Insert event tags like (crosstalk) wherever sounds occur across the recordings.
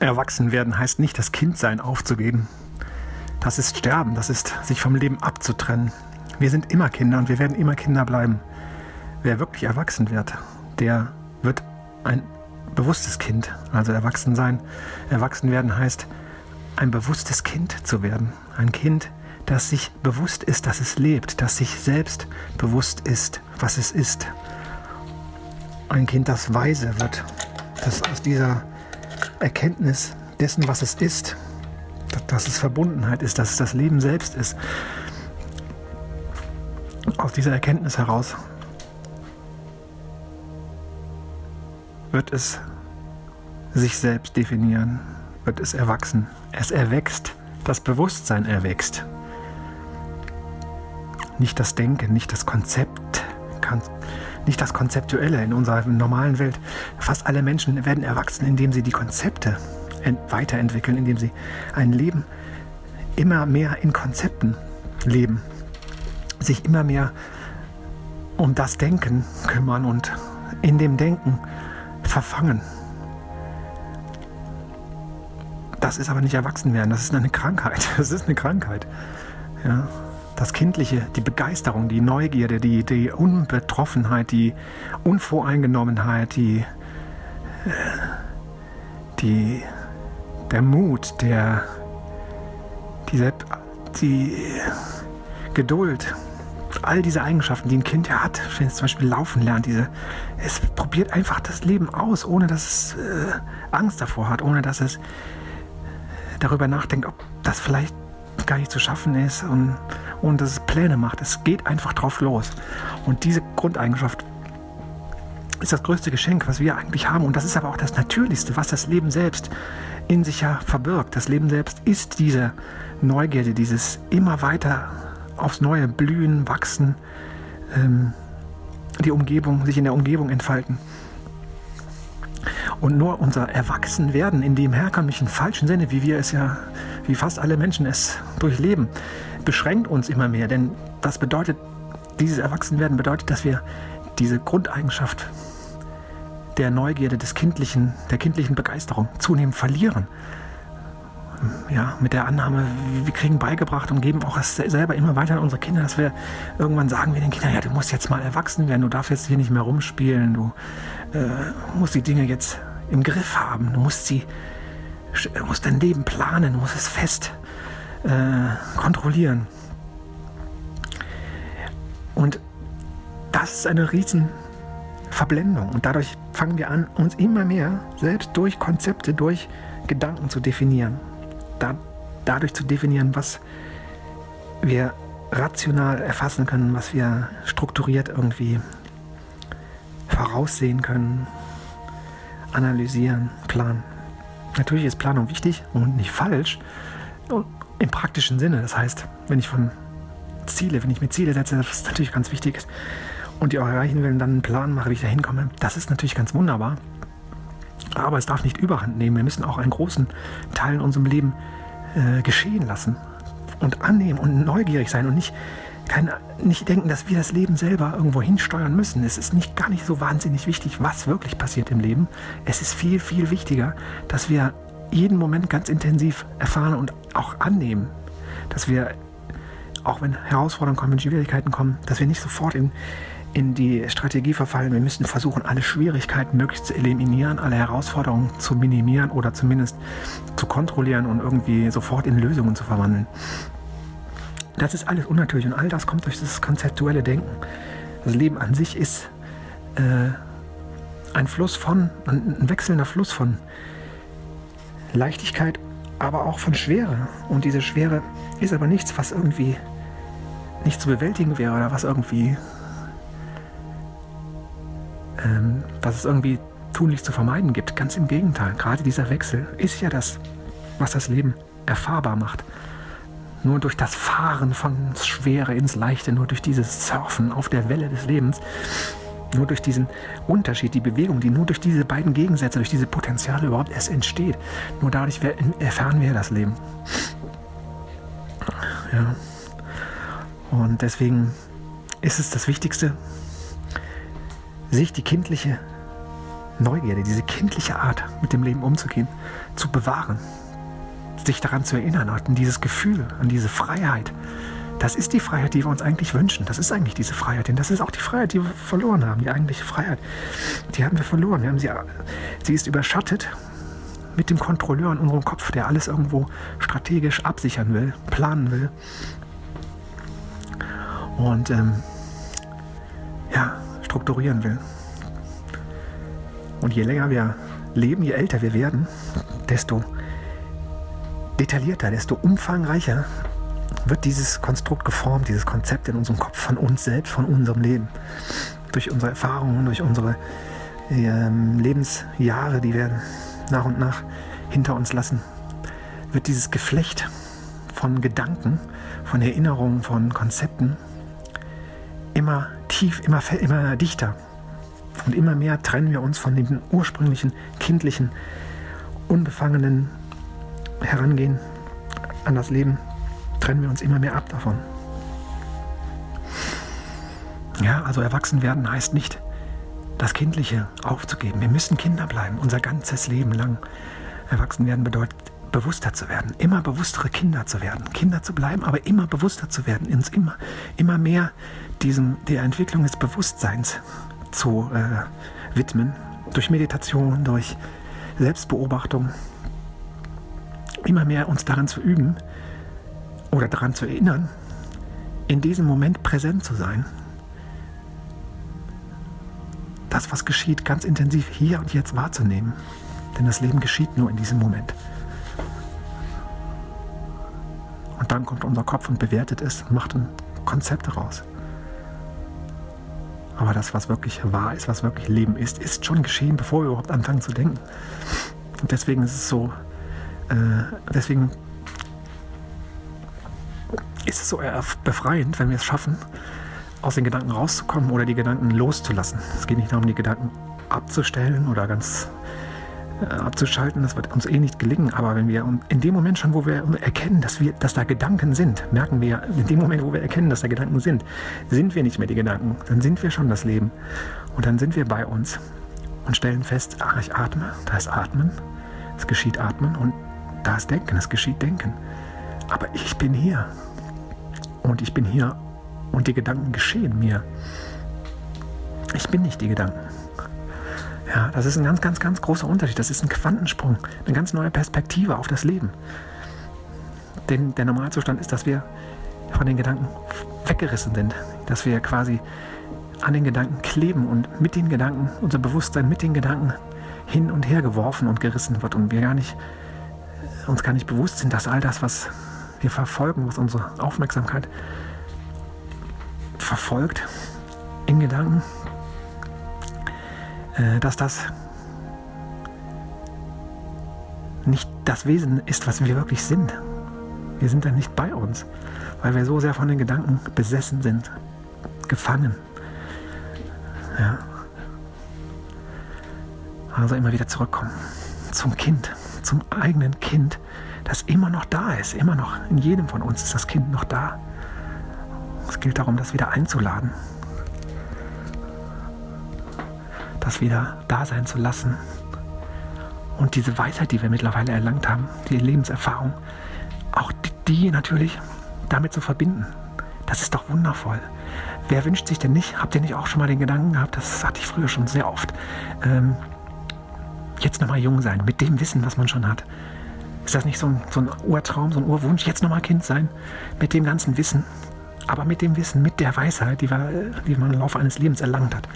Erwachsen werden heißt nicht, das Kindsein aufzugeben. Das ist Sterben, das ist sich vom Leben abzutrennen. Wir sind immer Kinder und wir werden immer Kinder bleiben. Wer wirklich erwachsen wird, der wird ein bewusstes Kind. Also erwachsen sein. Erwachsen werden heißt, ein bewusstes Kind zu werden. Ein Kind, das sich bewusst ist, dass es lebt, das sich selbst bewusst ist, was es ist. Ein Kind, das weise wird, das aus dieser Erkenntnis dessen, was es ist, dass es Verbundenheit ist, dass es das Leben selbst ist. Aus dieser Erkenntnis heraus wird es sich selbst definieren, wird es erwachsen. Es erwächst, das Bewusstsein erwächst. Nicht das Denken, nicht das Konzept, nicht das Konzeptuelle in unserer normalen Welt. Fast alle Menschen werden erwachsen, indem sie die Konzepte weiterentwickeln, indem sie ein Leben immer mehr in Konzepten leben, sich immer mehr um das Denken kümmern und in dem Denken verfangen. Das ist aber nicht Erwachsenwerden, das ist eine Krankheit. (laughs) Das ist eine Krankheit. Ja das Kindliche, die Begeisterung, die Neugierde, die, die Unbetroffenheit, die Unvoreingenommenheit, die, äh, die, der Mut, der, die, die Geduld, all diese Eigenschaften, die ein Kind ja hat, wenn es zum Beispiel laufen lernt, diese, es probiert einfach das Leben aus, ohne dass es äh, Angst davor hat, ohne dass es darüber nachdenkt, ob das vielleicht gar nicht zu schaffen ist und, und dass es Pläne macht. Es geht einfach drauf los. Und diese Grundeigenschaft ist das größte Geschenk, was wir eigentlich haben. Und das ist aber auch das Natürlichste, was das Leben selbst in sich ja verbirgt. Das Leben selbst ist diese Neugierde, dieses immer weiter aufs Neue blühen, wachsen, ähm, die Umgebung, sich in der Umgebung entfalten. Und nur unser Erwachsenwerden in dem herkömmlichen falschen Sinne, wie wir es ja, wie fast alle Menschen es durchleben, beschränkt uns immer mehr. Denn das bedeutet, dieses Erwachsenwerden bedeutet, dass wir diese Grundeigenschaft der Neugierde, des kindlichen, der kindlichen Begeisterung zunehmend verlieren. Ja, mit der Annahme, wir kriegen beigebracht und geben auch es selber immer weiter an unsere Kinder, dass wir irgendwann sagen wir den Kindern, ja, du musst jetzt mal erwachsen werden, du darfst jetzt hier nicht mehr rumspielen, du äh, musst die Dinge jetzt im Griff haben. Du musst sie, musst dein Leben planen, du musst es fest äh, kontrollieren. Und das ist eine riesen Verblendung. Und dadurch fangen wir an, uns immer mehr selbst durch Konzepte, durch Gedanken zu definieren. Da, dadurch zu definieren, was wir rational erfassen können, was wir strukturiert irgendwie voraussehen können, analysieren, planen. Natürlich ist Planung wichtig und nicht falsch im praktischen Sinne. Das heißt, wenn ich von Ziele, wenn ich mir Ziele setze, das ist natürlich ganz wichtig und die auch erreichen will und dann einen Plan mache, wie ich da hinkomme, das ist natürlich ganz wunderbar. Aber es darf nicht überhand nehmen. Wir müssen auch einen großen Teil in unserem Leben äh, geschehen lassen und annehmen und neugierig sein und nicht kein, nicht denken, dass wir das Leben selber irgendwo hinsteuern müssen. Es ist nicht gar nicht so wahnsinnig wichtig, was wirklich passiert im Leben. Es ist viel, viel wichtiger, dass wir jeden Moment ganz intensiv erfahren und auch annehmen. Dass wir, auch wenn Herausforderungen kommen, wenn Schwierigkeiten kommen, dass wir nicht sofort in, in die Strategie verfallen. Wir müssen versuchen, alle Schwierigkeiten möglichst zu eliminieren, alle Herausforderungen zu minimieren oder zumindest zu kontrollieren und irgendwie sofort in Lösungen zu verwandeln. Das ist alles unnatürlich und all das kommt durch das konzeptuelle Denken. Das Leben an sich ist äh, ein Fluss von, ein wechselnder Fluss von Leichtigkeit, aber auch von Schwere. Und diese Schwere ist aber nichts, was irgendwie nicht zu bewältigen wäre oder was irgendwie, ähm, was es irgendwie tunlich zu vermeiden gibt. Ganz im Gegenteil, gerade dieser Wechsel ist ja das, was das Leben erfahrbar macht. Nur durch das Fahren von Schwere ins Leichte, nur durch dieses Surfen auf der Welle des Lebens, nur durch diesen Unterschied, die Bewegung, die nur durch diese beiden Gegensätze, durch diese Potenziale überhaupt erst entsteht, nur dadurch erfahren wir das Leben. Ja. Und deswegen ist es das Wichtigste, sich die kindliche Neugierde, diese kindliche Art, mit dem Leben umzugehen, zu bewahren, sich daran zu erinnern, an dieses Gefühl, an diese Freiheit. Das ist die Freiheit, die wir uns eigentlich wünschen. Das ist eigentlich diese Freiheit. Denn das ist auch die Freiheit, die wir verloren haben. Die eigentliche Freiheit. Die haben wir verloren. Wir haben sie, sie ist überschattet mit dem Kontrolleur in unserem Kopf, der alles irgendwo strategisch absichern will, planen will. Und ähm, ja, strukturieren will. Und je länger wir leben, je älter wir werden, desto detaillierter, desto umfangreicher wird dieses Konstrukt geformt, dieses Konzept in unserem Kopf von uns selbst, von unserem Leben. Durch unsere Erfahrungen, durch unsere ähm, Lebensjahre, die wir nach und nach hinter uns lassen, wird dieses Geflecht von Gedanken, von Erinnerungen, von Konzepten immer tief, immer, immer dichter. Und immer mehr trennen wir uns von dem ursprünglichen, kindlichen, unbefangenen Herangehen an das Leben, trennen wir uns immer mehr ab davon. Ja, also erwachsen werden heißt nicht, das Kindliche aufzugeben. Wir müssen Kinder bleiben, unser ganzes Leben lang. Erwachsen werden bedeutet, bewusster zu werden, immer bewusstere Kinder zu werden, Kinder zu bleiben, aber immer bewusster zu werden, uns immer, immer mehr diesem, der Entwicklung des Bewusstseins zu äh, widmen, durch Meditation, durch Selbstbeobachtung, immer mehr uns daran zu üben oder daran zu erinnern, in diesem Moment präsent zu sein. Das, was geschieht, ganz intensiv hier und jetzt wahrzunehmen. Denn das Leben geschieht nur in diesem Moment. Und dann kommt unser Kopf und bewertet es und macht ein Konzept daraus. Aber das, was wirklich wahr ist, was wirklich Leben ist, ist schon geschehen, bevor wir überhaupt anfangen zu denken. Und deswegen ist es so, deswegen ist es so befreiend, wenn wir es schaffen, aus den Gedanken rauszukommen oder die Gedanken loszulassen. Es geht nicht darum, die Gedanken abzustellen oder ganz äh, abzuschalten, das wird uns eh nicht gelingen. Aber wenn wir in dem Moment schon, wo wir erkennen, dass, wir, dass da Gedanken sind, merken wir, in dem Moment, wo wir erkennen, dass da Gedanken sind, sind wir nicht mehr die Gedanken, dann sind wir schon das Leben. Und dann sind wir bei uns und stellen fest, ach, ich atme, da ist Atmen, es geschieht Atmen und da ist Denken, es geschieht Denken. Aber ich bin hier. Und ich bin hier und die Gedanken geschehen mir. Ich bin nicht die Gedanken. Ja, das ist ein ganz, ganz, ganz großer Unterschied. Das ist ein Quantensprung, eine ganz neue Perspektive auf das Leben. Denn der Normalzustand ist, dass wir von den Gedanken weggerissen sind, dass wir quasi an den Gedanken kleben und mit den Gedanken, unser Bewusstsein mit den Gedanken hin und her geworfen und gerissen wird und wir gar nicht, uns gar nicht bewusst sind, dass all das, was wir verfolgen, was unsere Aufmerksamkeit verfolgt in Gedanken, äh, dass das nicht das Wesen ist, was wir wirklich sind. Wir sind dann nicht bei uns, weil wir so sehr von den Gedanken besessen sind, gefangen. Ja. Also immer wieder zurückkommen zum Kind, zum eigenen Kind, das immer noch da ist, immer noch in jedem von uns ist das Kind noch da. Es gilt darum, das wieder einzuladen, das wieder da sein zu lassen. Und diese Weisheit, die wir mittlerweile erlangt haben, die Lebenserfahrung, auch die, natürlich damit zu verbinden. Das ist doch wundervoll. Wer wünscht sich denn nicht, habt ihr nicht auch schon mal den Gedanken gehabt, das hatte ich früher schon sehr oft, ähm, jetzt nochmal jung sein, mit dem Wissen, was man schon hat. Ist das nicht so ein, so ein Urtraum, so ein Urwunsch, jetzt nochmal Kind sein, mit dem ganzen Wissen, aber mit dem Wissen, mit der Weisheit, die, wir, die man im Laufe eines Lebens erlangt hat.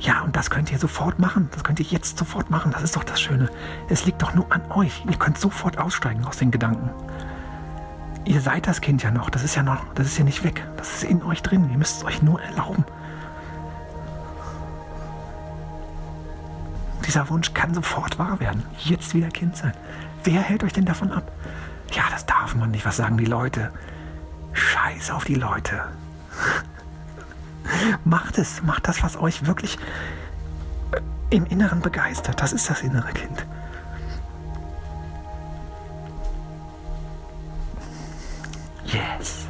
Ja, und das könnt ihr sofort machen. Das könnt ihr jetzt sofort machen. Das ist doch das Schöne. Es liegt doch nur an euch. Ihr könnt sofort aussteigen aus den Gedanken. Ihr seid das Kind ja noch. Das ist ja noch, das ist ja nicht weg. Das ist in euch drin. Ihr müsst es euch nur erlauben. Dieser Wunsch kann sofort wahr werden. Jetzt wieder Kind sein. Wer hält euch denn davon ab? Ja, das darf man nicht. Was sagen die Leute? Scheiß auf die Leute. (laughs) Macht es, macht das, was euch wirklich im Inneren begeistert. Das ist das innere Kind. Yes.